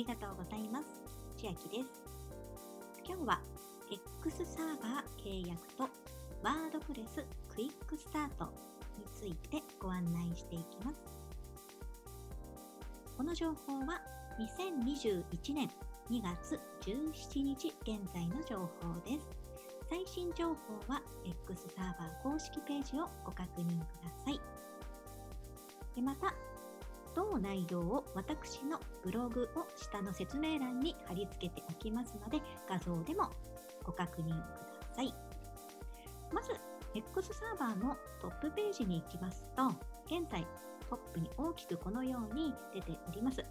りがとうございます。千秋です。今日は X サーバー契約とワードプレスクイックスタートについてご案内していきます。この情報は2021年2月17日現在の情報です。最新情報は X サーバー公式ページをご確認ください。でまた、同内容を私のブログを下の説明欄に貼り付けておきますので、画像でもご確認ください。まず、X サーバーのトップページに行きますと、現在トップに大きくこのように出ております。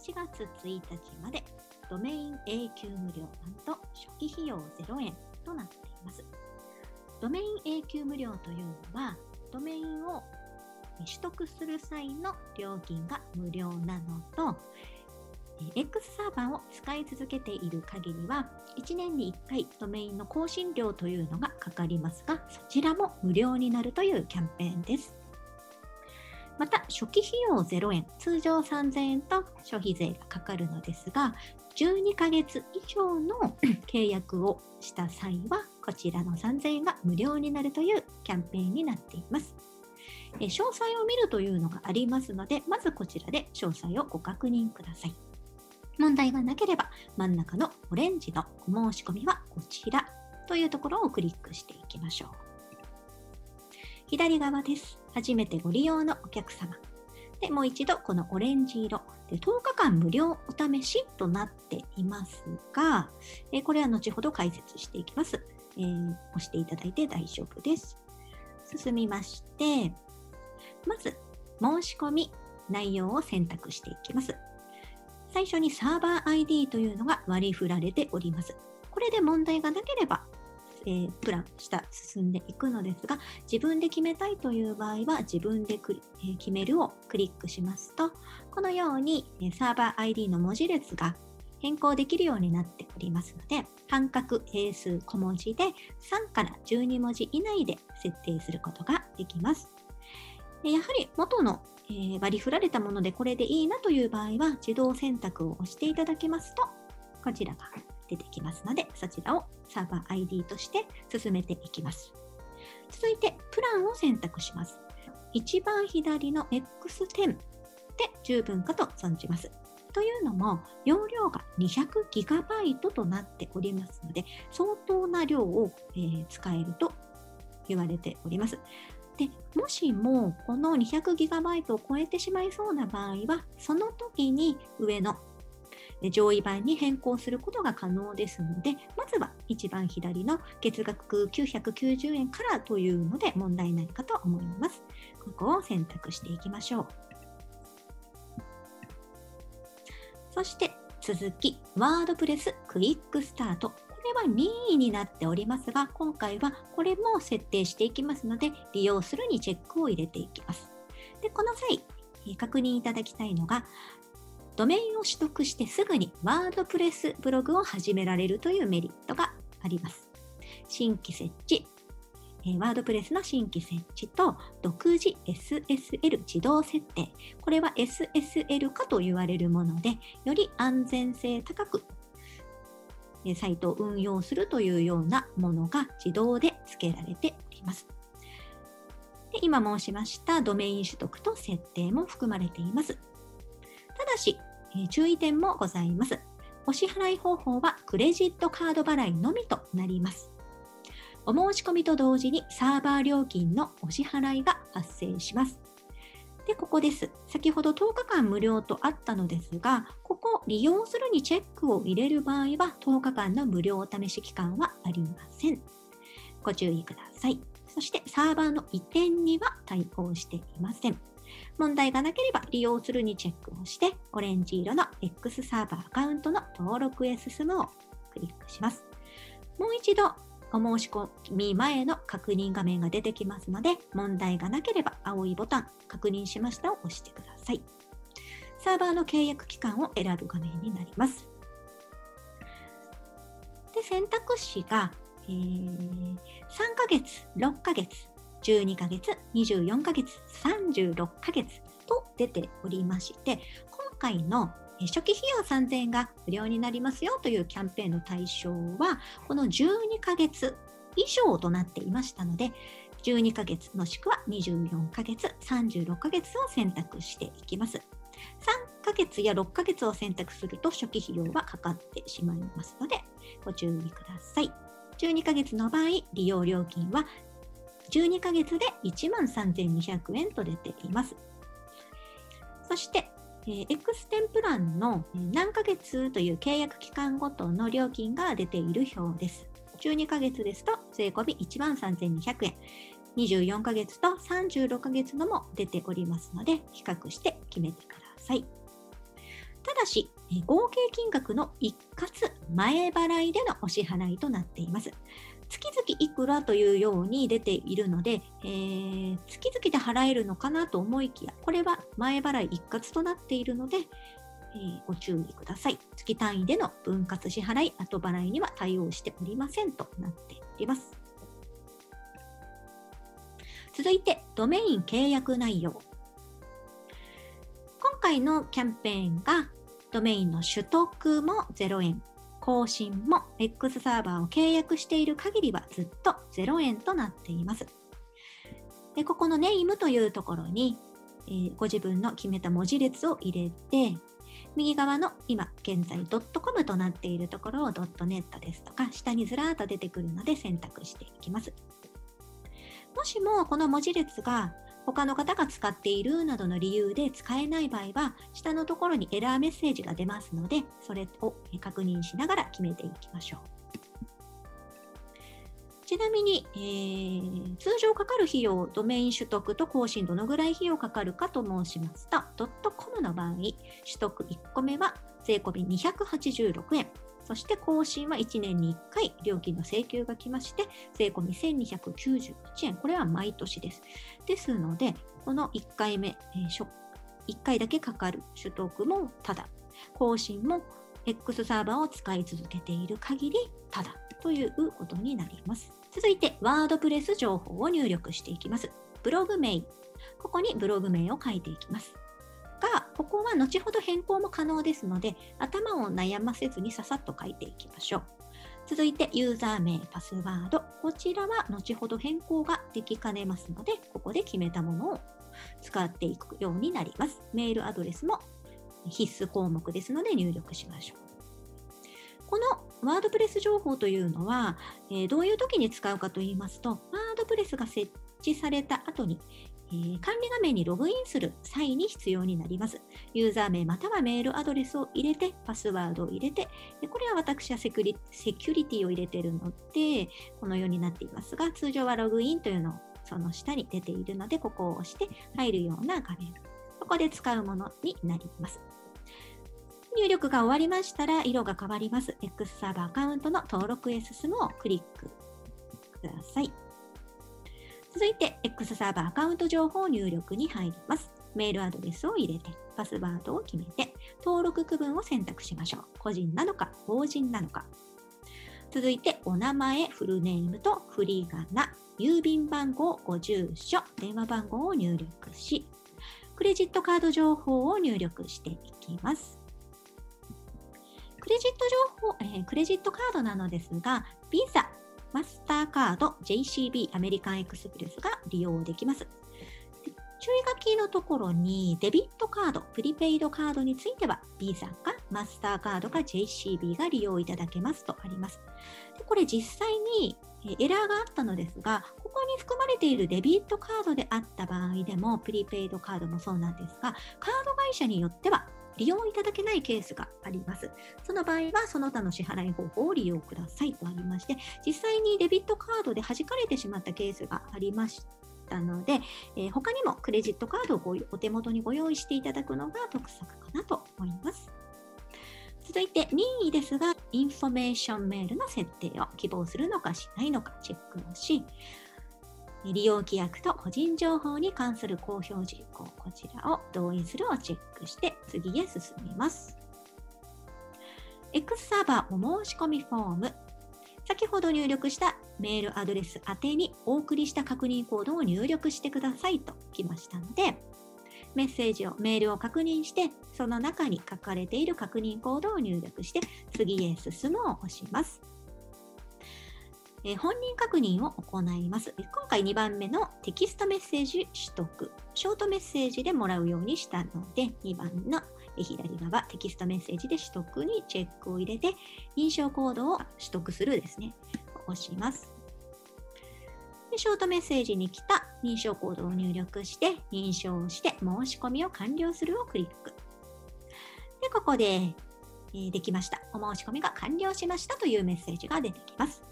4月1日までドメイン永久無料版と初期費用0円となっています。ドメイン永久無料というのは、ドメインを取得する際の料金が無料なのと、X サーバーを使い続けている限りは、1年に1回ドメインの更新料というのがかかりますが、そちらも無料になるというキャンペーンです。また、初期費用0円、通常3000円と消費税がかかるのですが、12ヶ月以上の 契約をした際は、こちらの3000円が無料になるというキャンペーンになっています。詳細を見るというのがありますので、まずこちらで詳細をご確認ください。問題がなければ、真ん中のオレンジのお申し込みはこちらというところをクリックしていきましょう。左側です。初めてご利用のお客様。で、もう一度このオレンジ色。で10日間無料お試しとなっていますが、えこれは後ほど解説していきます、えー、押していただいて大丈夫です。進みまして、まず、申し込み内容を選択していきます。最初にサーバー ID というのが割り振られております。これで問題がなければ、えー、プラン下進んでいくのですが、自分で決めたいという場合は、自分でクリ、えー、決めるをクリックしますと、このように、え、サーバー ID の文字列が変更できるようになっておりますので、半角英数小文字で3から12文字以内で設定することができます。やはり元の、えー、割り振られたものでこれでいいなという場合は自動選択を押していただきますとこちらが出てきますのでそちらをサーバー ID として進めていきます。続いてプランを選択します。一番左の X10 で十分かと存じます。というのも容量が 200GB となっておりますので相当な量を、えー、使えると言われております。でもしもこの 200GB を超えてしまいそうな場合はその時に上の上位版に変更することが可能ですのでまずは一番左の月額990円からというので問題ないかと思います。ここを選択していきましょう。そして続きワードプレスクイックスタート。これは任意になっておりますが、今回はこれも設定していきますので、利用するにチェックを入れていきます。で、この際、確認いただきたいのが、ドメインを取得してすぐにワードプレスブログを始められるというメリットがあります。新規設置、ワードプレスの新規設置と独自 SSL 自動設定。これは SSL 化と言われるもので、より安全性高くサイトを運用するというようなものが自動で付けられております。で今申しましたドメイン取得と設定も含まれています。ただし、え注意点もございます。お支払い方法はクレジットカード払いのみとなります。お申し込みと同時にサーバー料金のお支払いが発生します。で、ここです。先ほど10日間無料とあったのですが、ここ利用するにチェックを入れる場合は10日間の無料お試し期間はありません。ご注意ください。そしてサーバーの移転には対応していません。問題がなければ利用するにチェックをして、オレンジ色の X サーバーアカウントの登録へ進むをクリックします。もう一度お申し込み前の確認画面が出てきますので、問題がなければ青いボタン、確認しましたを押してください。サーバーの契約期間を選ぶ画面になります。で、選択肢が、えー、3ヶ月、6ヶ月、12ヶ月、24ヶ月、36ヶ月と出ておりまして、今回の初期費用3000円が無料になりますよというキャンペーンの対象は、この12ヶ月以上となっていましたので、12ヶ月もしくは24ヶ月、36ヶ月を選択していきます。3ヶ月や6ヶ月を選択すると初期費用はかかってしまいますのでご注意ください。12ヶ月の場合、利用料金は12ヶ月で1万3200円と出ています。そして、えー、X テンプランの何ヶ月という契約期間ごとの料金が出ている表です。12ヶ月ですと税込1万3200円。24ヶ月と36ヶ月のも出ておりますので、比較して決めてください。ただし、合計金額の一括前払いでのお支払いとなっています。月々いくらというように出ているので、えー、月々で払えるのかなと思いきや、これは前払い一括となっているので、えー、ご注意ください。月単位での分割支払い、後払いには対応しておりませんとなっております。続いて、ドメイン契約内容。今回のキャンペーンが、ドメインの取得も0円、更新も X サーバーを契約している限りはずっと0円となっています。でここのネイムというところに、えー、ご自分の決めた文字列を入れて、右側の今現在 .com となっているところを .net ですとか、下にずらーっと出てくるので選択していきます。もしもこの文字列が他の方が使っているなどの理由で使えない場合は、下のところにエラーメッセージが出ますので、それを確認しながら決めていきましょう。ちなみに、えー、通常かかる費用、ドメイン取得と更新どのぐらい費用かかるかと申しますと、.com の場合、取得1個目は税込み286円、そして更新は1年に1回料金の請求が来まして、税込み1291円。これは毎年です。ですので、この1回目、えー、1回だけかかる取得もただ、更新も X サーバーを使い続けている限りただということになります。続いて、ワードプレス情報を入力していきます。ブログ名。ここにブログ名を書いていきます。ここは後ほど変更も可能ですので、頭を悩ませずにささっと書いていきましょう。続いて、ユーザー名、パスワード。こちらは後ほど変更ができかねますので、ここで決めたものを使っていくようになります。メールアドレスも必須項目ですので入力しましょう。このワードプレス情報というのは、えー、どういう時に使うかと言いますと、ワードプレスが設置された後に、えー、管理画面にログインする際に必要になります。ユーザー名またはメールアドレスを入れて、パスワードを入れて、でこれは私はセキュリセキュリティを入れているので、このようになっていますが、通常はログインというのをその下に出ているので、ここを押して入るような画面。ここで使うものになります。入力が終わりましたら色が変わります。X サーバーアカウントの登録へ進むをクリックください。続いて、X サーバーアカウント情報入力に入ります。メールアドレスを入れて、パスワードを決めて、登録区分を選択しましょう。個人なのか、法人なのか。続いて、お名前、フルネームと振り仮名、郵便番号、ご住所、電話番号を入力し、クレジットカード情報を入力していきます。クレジット情報、えー、クレジットカードなのですが、ビザ、マスターカード、JCB、アメリカンエクスプレスが利用できます。注意書きのところにデビットカード、プリペイドカードについては Visa かマスターカードか JCB が利用いただけますとあります。でこれ実際にエラーがあったのですが、ここに含まれているデビットカードであった場合でも、プリペイドカードもそうなんですが、カード会社によっては利用いただけないケースがあります。その場合は、その他の支払い方法を利用くださいとありまして、実際にデビットカードで弾かれてしまったケースがありましたので、えー、他にもクレジットカードをごお手元にご用意していただくのが得策かなと思います。続いて任意ですが、インフォメーションメールの設定を希望するのかしないのかチェックをし、利用規約と個人情報に関する公表事項、こちらを同意するをチェックして次へ進みます。X サーバーお申し込みフォーム。先ほど入力したメールアドレス宛てにお送りした確認コードを入力してくださいと来ましたので、メッセージを、メールを確認して、その中に書かれている確認コードを入力して、次へ進むを押します。え本人確認を行います。今回2番目のテキストメッセージ取得。ショートメッセージでもらうようにしたので、2番の左側、テキストメッセージで取得にチェックを入れて、認証コードを取得するですね。押します。でショートメッセージに来た認証コードを入力して、認証して申し込みを完了するをクリック。で、ここで、えー、できました。お申し込みが完了しましたというメッセージが出てきます。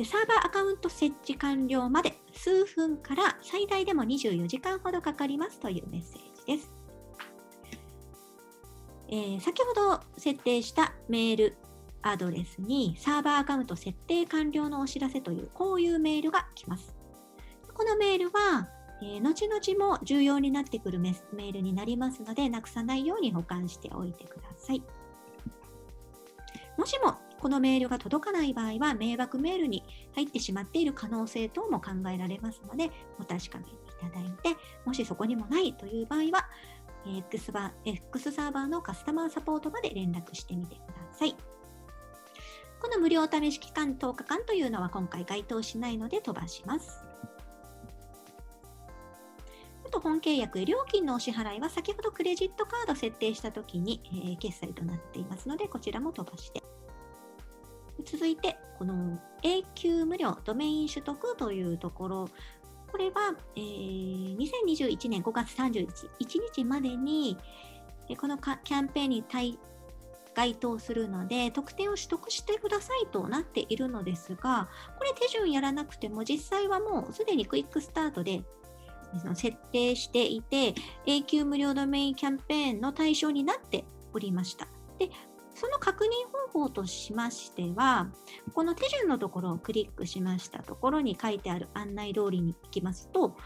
でサーバーアカウント設置完了まで数分から最大でも24時間ほどかかりますというメッセージです。えー、先ほど設定したメールアドレスにサーバーアカウント設定完了のお知らせというこういうメールが来ます。このメールは、えー、後々も重要になってくるメールになりますのでなくさないように保管しておいてください。もしもこのメールが届かない場合は迷惑メールに入ってしまっている可能性等も考えられますのでお確かめいただいてもしそこにもないという場合は X, バ X サーバーのカスタマーサポートまで連絡してみてください。この無料試し期間10日間というのは今回該当しないので飛ばします。あと本契約料金のお支払いは先ほどクレジットカード設定したときに、えー、決済となっていますのでこちらも飛ばして続いて、この永久無料ドメイン取得というところ、これは、えー、2021年5月31日までに、このキャンペーンに対該当するので、特典を取得してくださいとなっているのですが、これ手順やらなくても、実際はもうすでにクイックスタートで設定していて、永久無料ドメインキャンペーンの対象になっておりました。で、その確認方法としましては、この手順のところをクリックしましたところに書いてある案内通りに行きますと、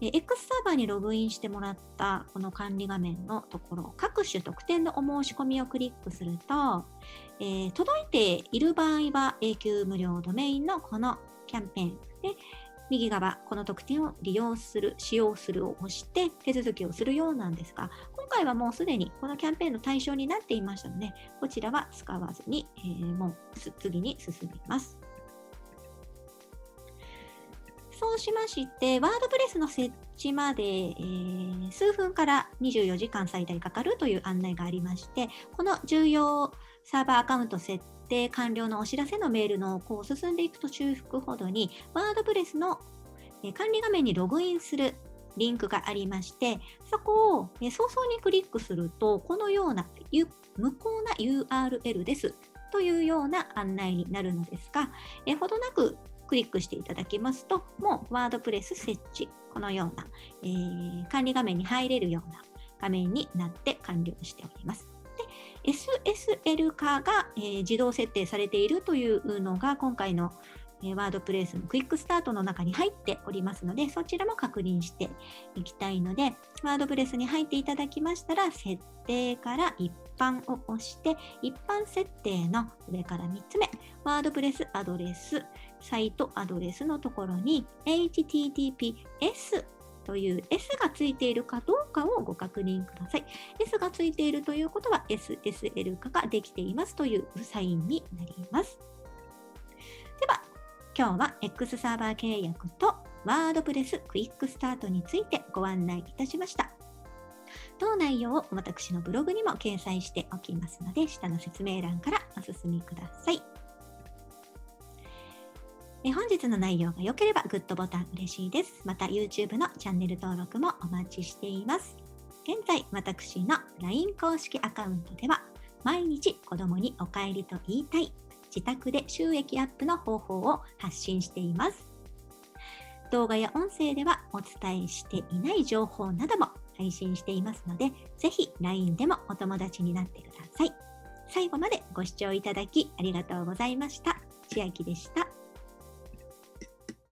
X サーバーにログインしてもらったこの管理画面のところ、各種特典のお申し込みをクリックすると、えー、届いている場合は永久無料ドメインのこのキャンペーンで、右側、この特典を利用する、使用するを押して手続きをするようなんですが、今回はもうすでにこのキャンペーンの対象になっていましたので、こちらは使わずに、えー、もう次に進みます。そうしまして、ワードプレスの設置まで、えー、数分から24時間最大かかるという案内がありまして、この重要サーバーアカウント設定完了のお知らせのメールのこう進んでいくと中腹ほどに、ワードプレスの管理画面にログインするリンクがありまして、そこを早々にクリックすると、このような無効な URL ですというような案内になるのですが、えほどなくクリックしていただきますと、もうワードプレス設置、このような、えー、管理画面に入れるような画面になって完了しております。SSL 化が、えー、自動設定されているというのが今回の、ワードプレイスのクイックスタートの中に入っておりますのでそちらも確認していきたいのでワードプレスに入っていただきましたら設定から一般を押して一般設定の上から3つ目ワードプレスアドレスサイトアドレスのところに https という S がついているかどうかをご確認ください。S がついているということは SSL 化ができていますというサインになります。では、今日は X サーバー契約とワードプレスクイックスタートについてご案内いたしました。当内容を私のブログにも掲載しておきますので、下の説明欄からお進みください。え本日の内容が良ければグッドボタン嬉しいです。また YouTube のチャンネル登録もお待ちしています。現在、私の LINE 公式アカウントでは、毎日子供にお帰りと言いたい、自宅で収益アップの方法を発信しています。動画や音声ではお伝えしていない情報なども配信していますので、ぜひ LINE でもお友達になってください。最後までご視聴いただきありがとうございました。千秋でした。